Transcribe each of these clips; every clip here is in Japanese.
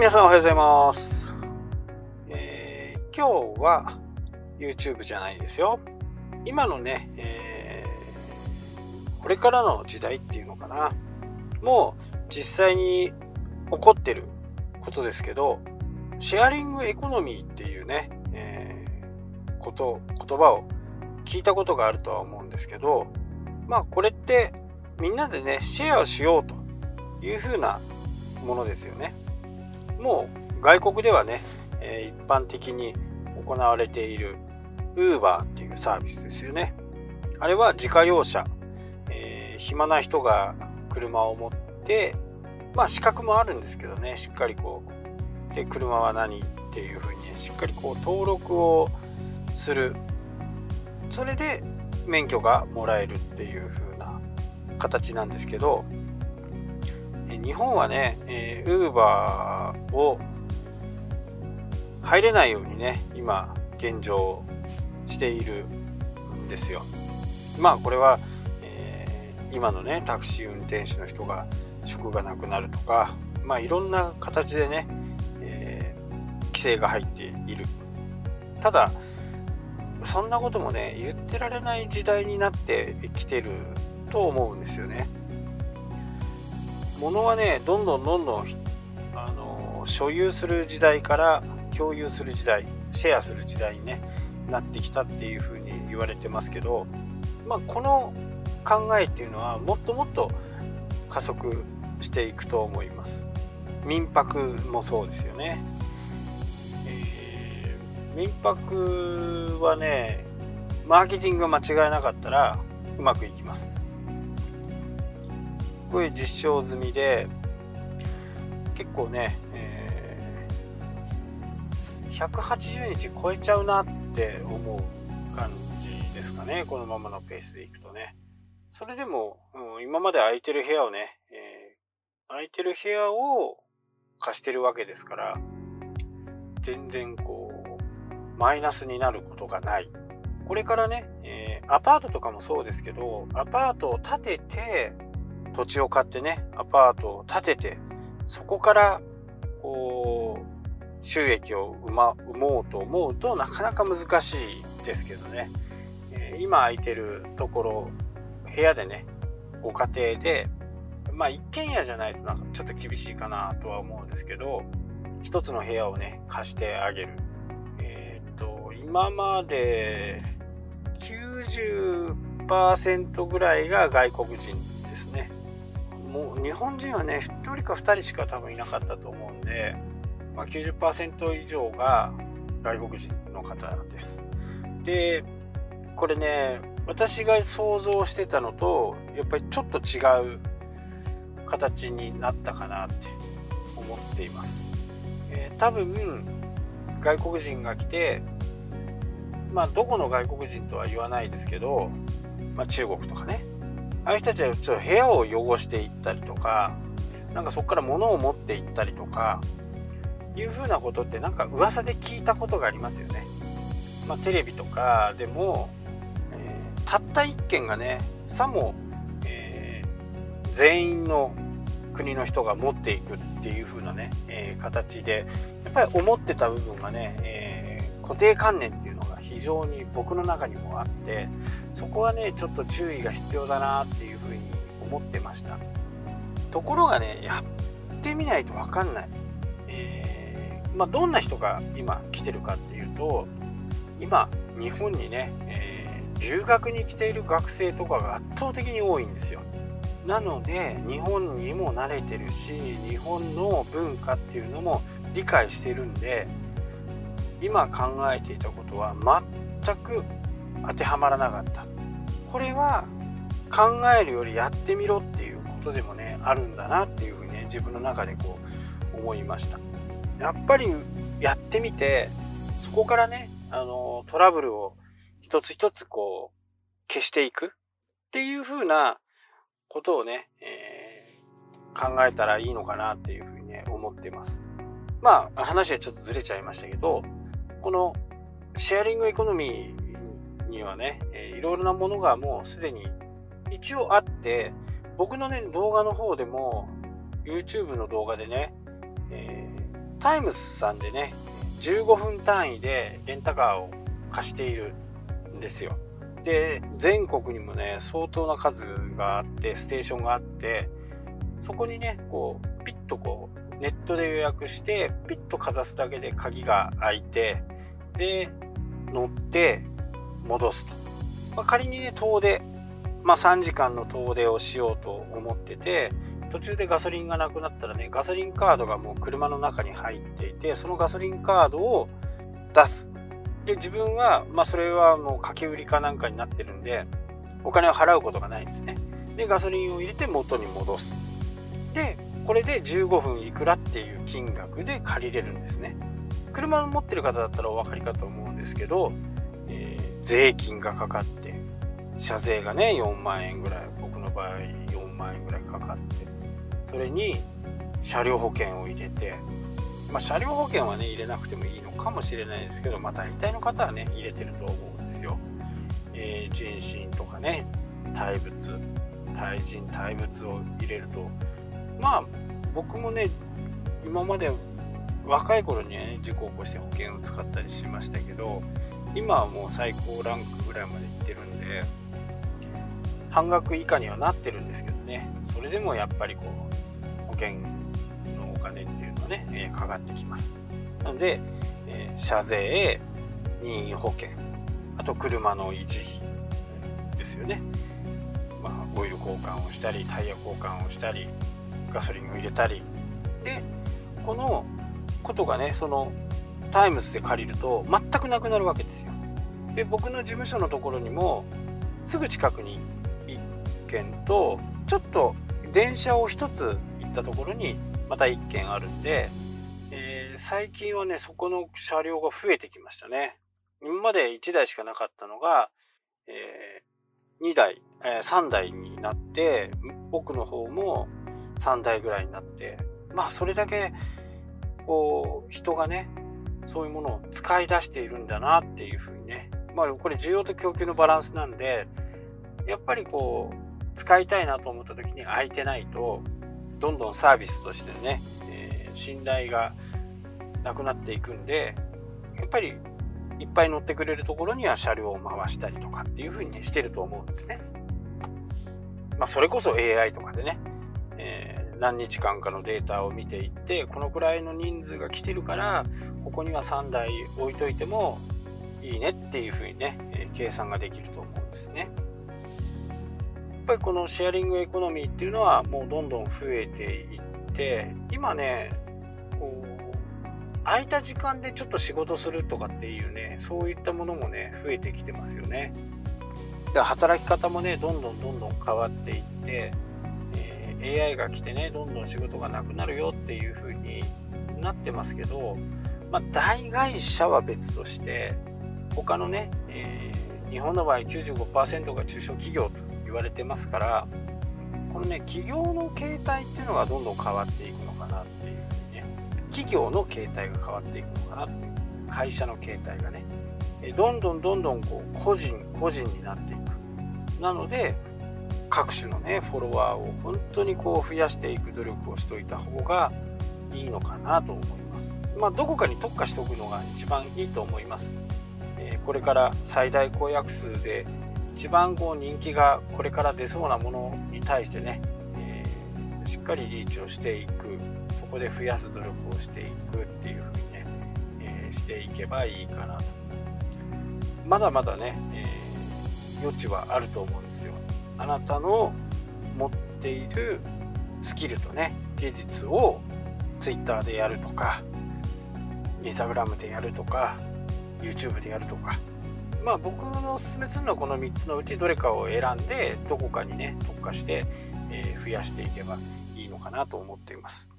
皆さんおはようございます。えー今日は YouTube じゃないですよ。今のね、えーこれからの時代っていうのかな。もう実際に起こってることですけど、シェアリングエコノミーっていうね、えーこと、言葉を聞いたことがあるとは思うんですけど、まあこれってみんなでね、シェアをしようというふうなものですよね。もう外国ではね、え一般的に行われている Uber っていうサービスですよね。あれは自家用車、えー暇な人が車を持って、まあ資格もあるんですけどね、しっかりこう、で車は何っていうふうにね、しっかりこう登録をする。それで免許がもらえるっていう風な形なんですけど、日本はね、えー、Uber を入れないようにね、今、現状しているんですよ。まあ、これは、えー今のね、タクシー運転手の人が職がなくなるとか、まあ、いろんな形でね、えー規制が入っている。ただ、そんなこともね、言ってられない時代になってきてると思うんですよね。物はねどんどんどんどんあの所有する時代から共有する時代シェアする時代に、ね、なってきたっていうふうに言われてますけど、まあ、この考えっていうのはもっともっと加速していくと思います。民泊もそうですよね、えー民泊はねマーケティングが間違いなかったらうまくいきます。これ実証済みで結構ね、えー180日超えちゃうなって思う感じですかねこのままのペースでいくとね。それでも、うん今まで空いてる部屋をね、えー空いてる部屋を貸してるわけですから全然こうマイナスになることがない。これからね、えーアパートとかもそうですけどアパートを建てて土地を買ってねアパートを建ててそこからこう収益を生,、ま、生もうと思うとなかなか難しいですけどね、えー今空いてるところ部屋でねご家庭でまあ一軒家じゃないとなんかちょっと厳しいかなとは思うんですけど一つの部屋をね貸してあげる。えーっと今まで90%ぐらいが外国人ですね。もう日本人はね1人か2人しか多分いなかったと思うんで、まあ、90%以上が外国人の方です。でこれね私が想像してたのとやっぱりちょっと違う形になったかなって思っています、えー多分外国人が来てまあどこの外国人とは言わないですけど、まあ、中国とかね。ああいう人たちはちょっと部屋を汚していったりとかなんかそこから物を持っていったりとかいうふうなことってなんか噂で聞いたことがありますよね。まあ、テレビとかでも、えーたった一件がねさも、えー全員の国の人が持っていくっていう風なね、えー形でやっぱり思ってた部分がね、え固定観念っていうの非常に僕の中にもあってそこはねちょっと注意が必要だなっていう風に思ってました。ところがねやってみないと分かんない、えーまあ、どんな人が今来てるかっていうと今日本にね、えー留学に来ている学生とかが圧倒的に多いんですよ。なので日本にも慣れてるし日本の文化っていうのも理解してるんで今考えていたことは全く当てはまらなかった。これは考えるよりやってみろっていうことでもねあるんだなっていうふうにね自分の中でこう思いました。やっぱりやってみてそこからねあのトラブルを一つ一つこう消していくっていうふうなことをね、えー考えたらいいのかなっていうふうにね思ってます。まあ話はちょっとずれちゃいましたけどこのシェアリングエコノミーにはね、えーいろいろなものがもうすでに一応あって僕のね動画の方でも YouTube の動画でね、えータイムスさんでね15分単位でレンタカーを貸しているんですよ。で全国にもね相当な数があってステーションがあってそこにねこうピッとこうネットで予約してピッとかざすだけで鍵が開いてで乗って戻すと、まあ、仮にね遠出、まあ、3時間の遠出をしようと思ってて途中でガソリンがなくなったらねガソリンカードがもう車の中に入っていてそのガソリンカードを出す。で自分は、まあ、それはもう掛け売りかなんかになってるんでお金を払うことがないんですね。でガソリンを入れて元に戻す。でこれで15分いくらっていう金額で借りれるんですね。車を持ってる方だったらお分かりかと思うんですけど、えー、税金がかかって車税がね4万円ぐらい僕の場合4万円ぐらいかかってそれに車両保険を入れてまあ、車両保険はね入れなくてもいいのかもしれないですけど、まあ、大体の方はね入れてると思うんですよ。えー、人身とかね対物対人対物を入れるとまあ僕もね今まで若い頃にはね事故を起こして保険を使ったりしましたけど今はもう最高ランクぐらいまでいってるんで半額以下にはなってるんですけどね。それでもやっぱりこう保険のお金っていうのはね、えかかってきます。なので、え車税任意保険あと車の維持費ですよね。まあオイル交換をしたりタイヤ交換をしたりガソリンを入れたり。でこのことがねそのタイムズで借りると全くなくなるわけですよ。で僕の事務所のところにもすぐ近くに1軒とちょっと電車を1つ行ったところにまた1軒あるんで、えー、最近はねそこの車両が増えてきましたね。今まで1台しかなかったのが、えー、2台、えー、3台になって僕の方も3台ぐらいになってまあそれだけこう人がねそういうものを使い出しているんだなっていうふうにねまあこれ需要と供給のバランスなんでやっぱりこう使いたいなと思った時に空いてないとどんどんサービスとしてね、えー、信頼がなくなっていくんでやっぱりいっぱい乗ってくれるところには車両を回したりとかっていうふうに、ね、してると思うんですね。まあ、それこそ AI とかでね、何日間かのデータを見ていってこのくらいの人数が来てるからここには3台置いといてもいいねっていうふうにね、え、計算ができると思うんですね。やっぱりこのシェアリングエコノミーっていうのはもうどんどん増えていって今ねこう空いた時間でちょっと仕事するとかっていうねそういったものもね増えてきてますよね。で働き方もねどんどんどんどん変わっていって、AI が来てねどんどん仕事がなくなるよっていう風になってますけど、まあ、大会社は別として他のね、えー、日本の場合95%が中小企業と言われてますからこのね企業の形態っていうのがどんどん変わっていくのかなっていうふうにね。企業の形態が変わっていくのかなっていう。会社の形態がね。どんどんどんどんこう個人個人になっていく。なので各種のねフォロワーを本当にこう増やしていく努力をしといた方がいいのかなと思います。まあどこかに特化しておくのが一番いいと思います、えー、これから最大公約数で一番こう人気がこれから出そうなものに対してね、えー、しっかりリーチをしていくそこで増やす努力をしていくっていうふうにね、えー、していけばいいかなと。まだまだね、え、余地はあると思うんですよ。あなたの持っているスキルとね技術を Twitter でやるとか Instagram でやるとか YouTube でやるとかまあ僕のおすすめするのはこの3つのうちどれかを選んでどこかにね特化して、えー、増やしていけばいいのかなと思っています。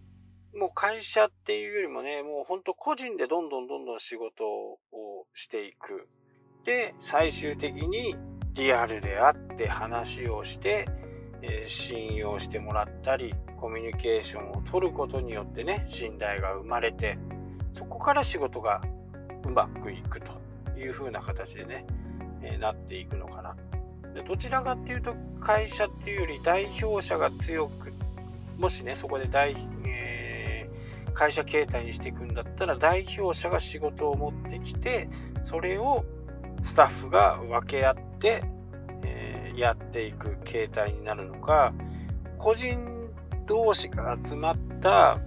もう会社っていうよりもねもうほんと個人でどんどんどんどん仕事をしていく。で最終的にリアルであって話をして、えー、信用してもらったりコミュニケーションを取ることによってね信頼が生まれてそこから仕事がうまくいくという風な形でね、えー、なっていくのかな。でどちらかっていうと会社っていうより代表者が強くもしねそこで大、えー、会社形態にしていくんだったら代表者が仕事を持ってきてそれをスタッフが分け合って、えー、やっていく形態になるのか個人同士が集まった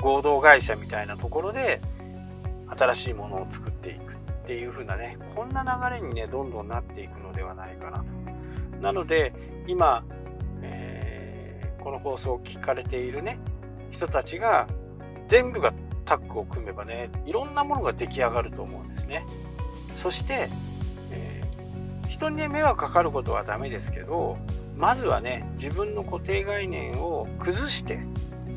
合同会社みたいなところで新しいものを作っていくっていう風なねこんな流れにねどんどんなっていくのではないかなと。なので今、えー、この放送を聞かれているね人たちが全部がタッグを組めばねいろんなものが出来上がると思うんですね。そして、人にね迷惑かかることはダメですけどまずはね自分の固定概念を崩して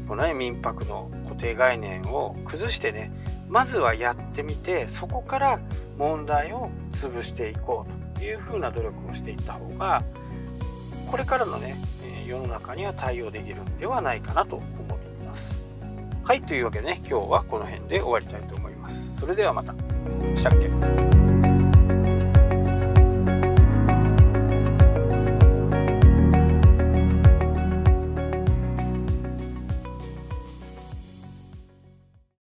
このね民泊の固定概念を崩してねまずはやってみてそこから問題を潰していこうというふうな努力をしていった方がこれからのね世の中には対応できるんではないかなと思います。はいというわけでね今日はこの辺で終わりたいと思います。それではまた。したっけ？